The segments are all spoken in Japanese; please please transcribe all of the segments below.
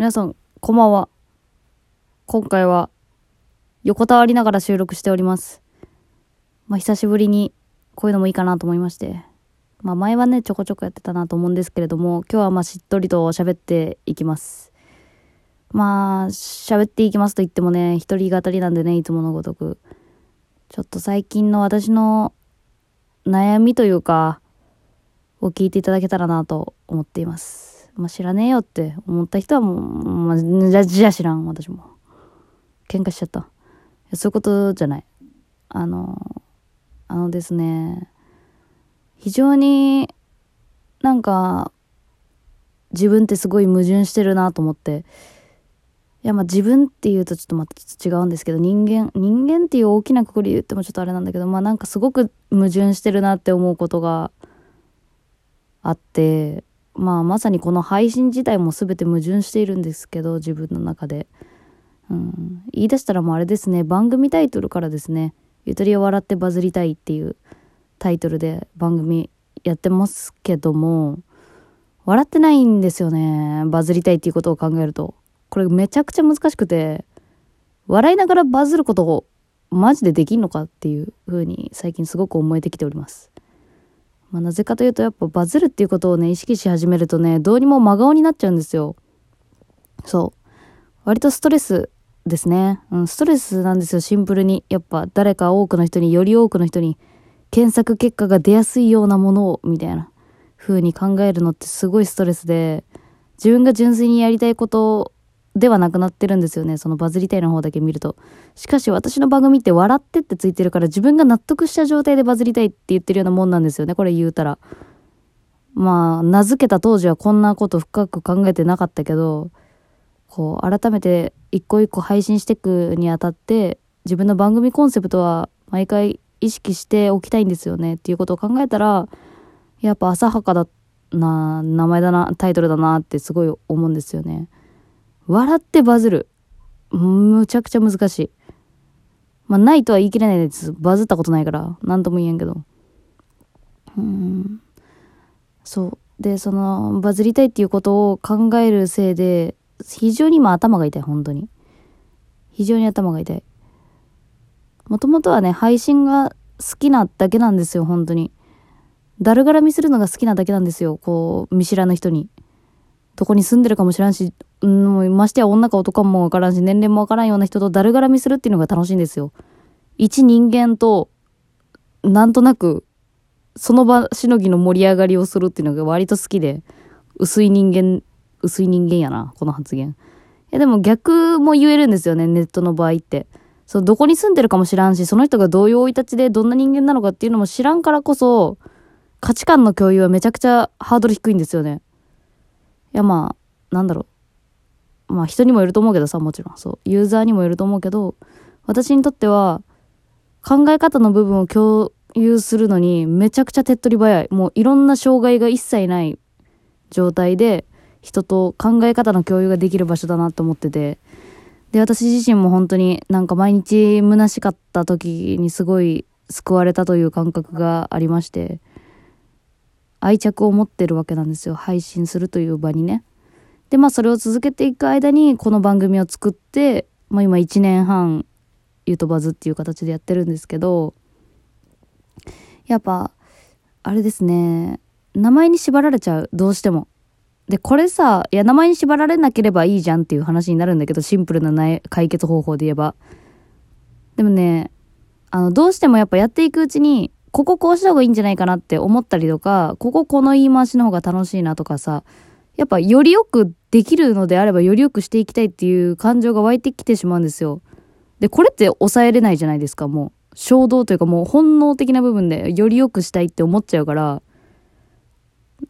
皆さん、こんばんは。今回は、横たわりながら収録しております。まあ、久しぶりに、こういうのもいいかなと思いまして。まあ、前はね、ちょこちょこやってたなと思うんですけれども、今日はまあ、しっとりと喋っていきます。まあ、喋っていきますと言ってもね、一人語りなんでね、いつものごとく。ちょっと最近の私の悩みというか、を聞いていただけたらなと思っています。まあ、知らねえよって思った人はもう、まあ、じゃ、じゃあ知らん、私も。喧嘩しちゃった。そういうことじゃない。あの、あのですね、非常になんか、自分ってすごい矛盾してるなと思って。いや、まあ自分っていうとちょっとまたちょっと違うんですけど、人間、人間っていう大きなくくり言ってもちょっとあれなんだけど、まあなんかすごく矛盾してるなって思うことがあって、まあまさにこの配信自体も全て矛盾しているんですけど、自分の中で。うん、言い出したらもうあれですね、番組タイトルからですね、ゆとりを笑ってバズりたいっていうタイトルで番組やってますけども、笑ってないんですよね、バズりたいっていうことを考えると。これめちゃくちゃ難しくて、笑いながらバズることをマジでできんのかっていう風に最近すごく思えてきております。まあ、なぜかというとやっぱバズるっていうことをね意識し始めるとねどうにも真顔になっちゃうんですよ。そう。割とストレスですね。うんストレスなんですよシンプルに。やっぱ誰か多くの人により多くの人に検索結果が出やすいようなものをみたいな。風に考えるのってすごいストレスで自分が純粋にやりたいことではなくなってるんですよね。そのバズりたいの方だけ見ると。しかし私の番組って笑ってってついてるから自分が納得した状態でバズりたいって言ってるようなもんなんですよね。これ言うたら。まあ名付けた当時はこんなこと深く考えてなかったけどこう改めて一個一個配信していくにあたって自分の番組コンセプトは毎回意識しておきたいんですよね。っていうことを考えたらやっぱ浅はかだな名前だなタイトルだなってすごい思うんですよね。笑ってバズるむちゃくちゃ難しい。まあ、ないとは言い切れないです。バズったことないから、なんとも言えんけど。うん。そう。で、その、バズりたいっていうことを考えるせいで、非常に今頭が痛い、本当に。非常に頭が痛い。もともとはね、配信が好きなだけなんですよ、本当に。だるがらみするのが好きなだけなんですよ、こう、見知らぬ人に。どこに住んでるかも知らんし、うん、ましてや女か男かもわからんし、年齢もわからんような人とだるがらみするっていうのが楽しいんですよ。一人間と、なんとなく、その場しのぎの盛り上がりをするっていうのが割と好きで、薄い人間、薄い人間やな、この発言。いやでも逆も言えるんですよね、ネットの場合って。そう、どこに住んでるかも知らんし、その人がどういう生い立ちでどんな人間なのかっていうのも知らんからこそ、価値観の共有はめちゃくちゃハードル低いんですよね。いやまあ、なんだろう。まあ人にもよると思うけどさ、もちろん。そう。ユーザーにもよると思うけど、私にとっては、考え方の部分を共有するのにめちゃくちゃ手っ取り早い。もういろんな障害が一切ない状態で、人と考え方の共有ができる場所だなと思ってて。で、私自身も本当になんか毎日虚しかった時にすごい救われたという感覚がありまして、愛着を持ってるわけなんですよ。配信するという場にね。で、まあそれを続けていく間にこの番組を作って、まあ今1年半、ゆとばずっていう形でやってるんですけど、やっぱ、あれですね、名前に縛られちゃう。どうしても。で、これさ、いや、名前に縛られなければいいじゃんっていう話になるんだけど、シンプルなな解決方法で言えば。でもね、あの、どうしてもやっぱやっていくうちに、こここうした方がいいんじゃないかなって思ったりとか、こここの言い回しの方が楽しいなとかさ、やっぱよりよくできるのであればよりよくしていきたいっていう感情が湧いてきてしまうんですよ。で、これって抑えれないじゃないですか、もう。衝動というかもう本能的な部分でよりよくしたいって思っちゃうから、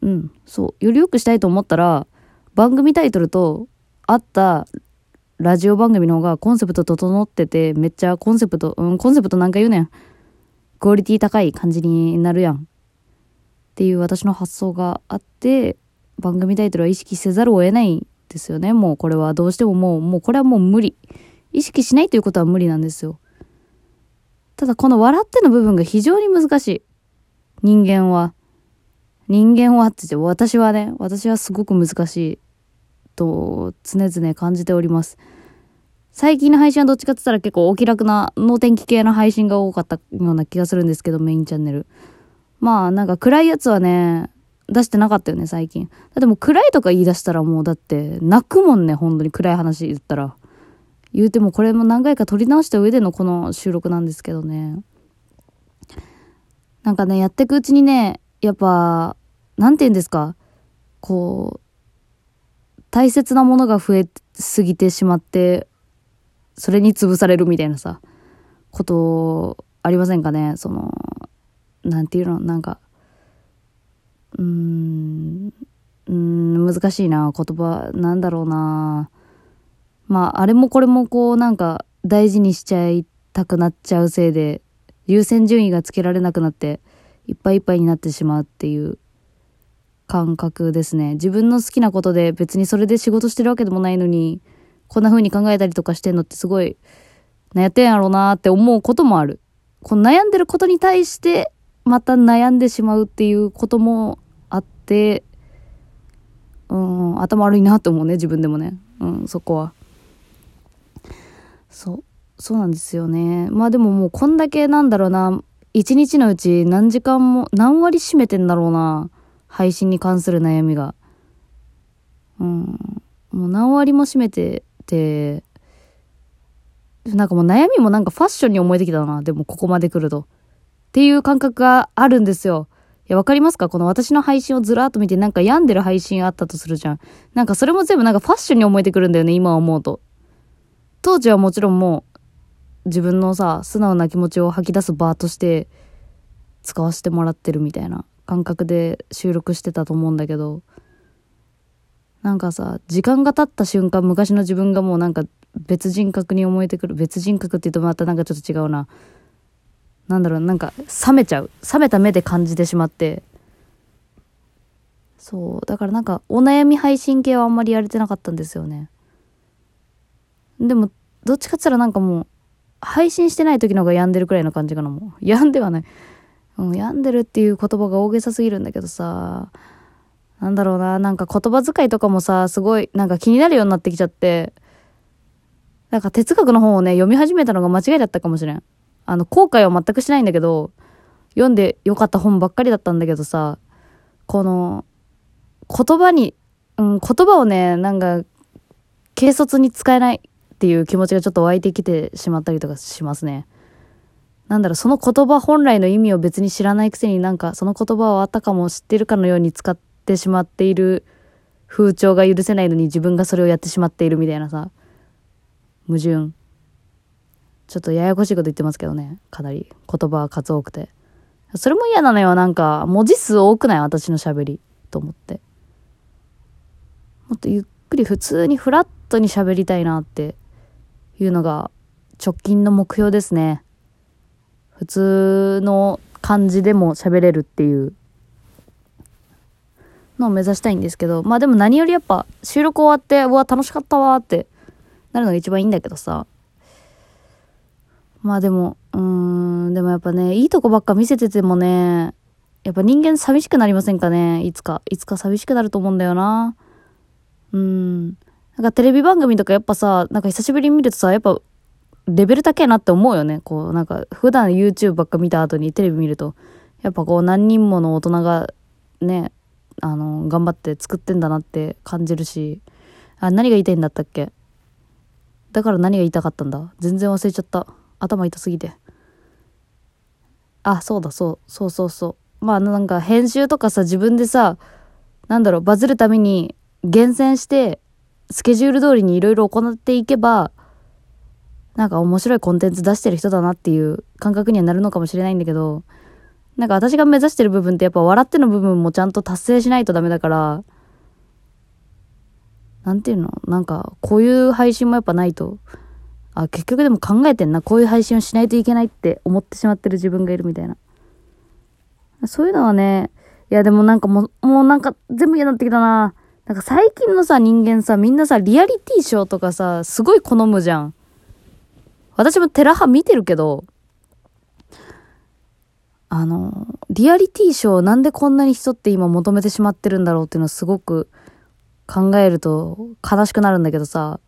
うん、そう。よりよくしたいと思ったら、番組タイトルと合ったラジオ番組の方がコンセプト整ってて、めっちゃコンセプト、うん、コンセプトなんか言うねん。クオリティ高い感じになるやん。っていう私の発想があって、番組タイトルは意識せざるを得ないんですよね。もうこれはどうしてももう、もうこれはもう無理。意識しないということは無理なんですよ。ただこの笑っての部分が非常に難しい。人間は。人間はって言って、私はね、私はすごく難しいと常々感じております。最近の配信はどっちかって言ったら結構お気楽な脳天気系の配信が多かったような気がするんですけど、メインチャンネル。まあなんか暗いやつはね、出してなかったよね、最近。だってもう暗いとか言い出したらもうだって泣くもんね、本当に暗い話言ったら。言うてもこれも何回か撮り直した上でのこの収録なんですけどね。なんかね、やっていくうちにね、やっぱ、なんて言うんですか、こう、大切なものが増えすぎてしまって、それに潰されるみたいなさ、ことありませんかねその、なんていうの、なんか、うーん、うん、難しいな、言葉、なんだろうな。まあ、あれもこれもこう、なんか、大事にしちゃいたくなっちゃうせいで、優先順位がつけられなくなって、いっぱいいっぱいになってしまうっていう感覚ですね。自分の好きなことで別にそれで仕事してるわけでもないのに、こんな風に考えたりとかしてんのってすごい悩ってんやろうなって思うこともある。この悩んでることに対してまた悩んでしまうっていうこともあって、うん、頭悪いなって思うね、自分でもね。うん、そこは。そう。そうなんですよね。まあでももうこんだけなんだろうな、一日のうち何時間も、何割占めてんだろうな。配信に関する悩みが。うん。もう何割も占めてて、なんかもう悩みもなんかファッションに思えてきたな。でもここまで来ると。っていう感覚があるんですよ。いや、わかりますか？この私の配信をずらっと見てなんか病んでる配信あったとするじゃん。なんかそれも全部なんかファッションに思えてくるんだよね、今思うと。当時はもちろんもう自分のさ、素直な気持ちを吐き出す場として使わせてもらってるみたいな感覚で収録してたと思うんだけど、なんかさ、時間が経った瞬間、昔の自分がもうなんか別人格に思えてくる。別人格って言うとまたなんかちょっと違うな。なんだろう、なんか冷めちゃう。冷めた目で感じてしまって。そう。だからなんかお悩み配信系はあんまりやれてなかったんですよね。でも、どっちかって言ったらなんかもう、配信してない時の方が病んでるくらいの感じかな、もう。病んではない。うん、病んでるっていう言葉が大げさすぎるんだけどさ、なんだろうな、なんか言葉遣いとかもさ、すごい、なんか気になるようになってきちゃって、なんか哲学の本をね、読み始めたのが間違いだったかもしれん。あの、後悔は全くしないんだけど、読んでよかった本ばっかりだったんだけどさ、この、言葉に、うん、言葉をね、なんか、軽率に使えないっていう気持ちがちょっと湧いてきてしまったりとかしますね。なんだろう、その言葉本来の意味を別に知らないくせになんかその言葉をあったかも知ってるかのように使ってしまっている風潮が許せないのに自分がそれをやってしまっているみたいなさ、矛盾。ちょっとややこしいこと言ってますけどね。かなり言葉は数多くて。それも嫌なのよ。なんか、文字数多くない？私の喋り。と思って。もっとゆっくり普通にフラットに喋りたいなっていうのが直近の目標ですね。普通の感じでも喋れるっていうのを目指したいんですけど、まあでも何よりやっぱ収録終わって、うわ、楽しかったわってなるのが一番いいんだけどさ。まあでも、うん、でもやっぱね、いいとこばっか見せててもね、やっぱ人間寂しくなりませんかねいつか。いつか寂しくなると思うんだよな。うん。なんかテレビ番組とかやっぱさ、なんか久しぶりに見るとさ、やっぱレベル高いなって思うよね。こう、なんか普段 YouTube ばっか見た後にテレビ見ると、やっぱこう何人もの大人がね、あの、頑張って作ってんだなって感じるし、あ、何が言いたいんだったっけ？だから何が言いたかったんだ？全然忘れちゃった。頭痛すぎて。あ、そうだ、そう、そうそうそう。まあなんか編集とかさ、自分でさ、なんだろう、バズるために厳選して、スケジュール通りにいろいろ行っていけば、なんか面白いコンテンツ出してる人だなっていう感覚にはなるのかもしれないんだけど、なんか私が目指してる部分ってやっぱ笑っての部分もちゃんと達成しないとダメだから、なんていうのなんか、こういう配信もやっぱないと、あ、結局でも考えてんな。こういう配信をしないといけないって思ってしまってる自分がいるみたいな。そういうのはね、いやでもなんかもう、もうなんか全部嫌になってきたな。なんか最近のさ、人間さ、みんなさ、リアリティショーとかさ、すごい好むじゃん。私もテラハ見てるけど、あの、リアリティショーなんでこんなに人って今求めてしまってるんだろうっていうのはすごく考えると悲しくなるんだけどさ、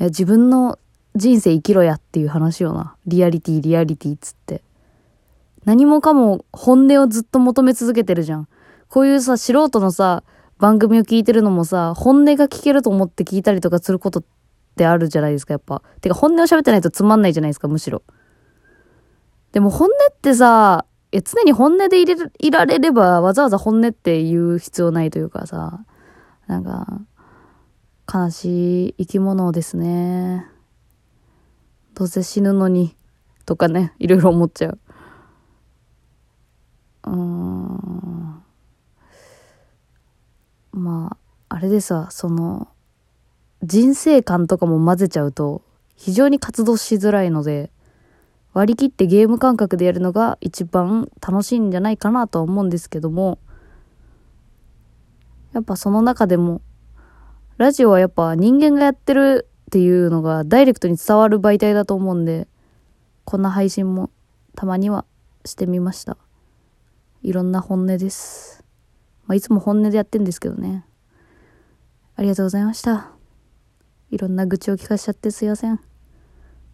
自分の人生生きろやっていう話よな。リアリティ、リアリティっつって。何もかも本音をずっと求め続けてるじゃん。こういうさ、素人のさ、番組を聞いてるのもさ、本音が聞けると思って聞いたりとかすることってあるじゃないですか、やっぱ。てか本音を喋ってないとつまんないじゃないですか、むしろ。でも本音ってさ、い常に本音でいれいられればわざわざ本音って言う必要ないというかさ、なんか、悲しい生き物ですね。どうせ死ぬのに、とかね、いろいろ思っちゃう。うん。まあ、あれでさ、その、人生観とかも混ぜちゃうと、非常に活動しづらいので、割り切ってゲーム感覚でやるのが一番楽しいんじゃないかなとは思うんですけども、やっぱその中でも、ラジオはやっぱ人間がやってるっていうのがダイレクトに伝わる媒体だと思うんで、こんな配信もたまにはしてみました。いろんな本音です。まあ、いつも本音でやってんですけどね。ありがとうございました。いろんな愚痴を聞かしちゃってすいません。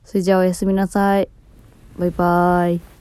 それじゃあおやすみなさい。バイバーイ。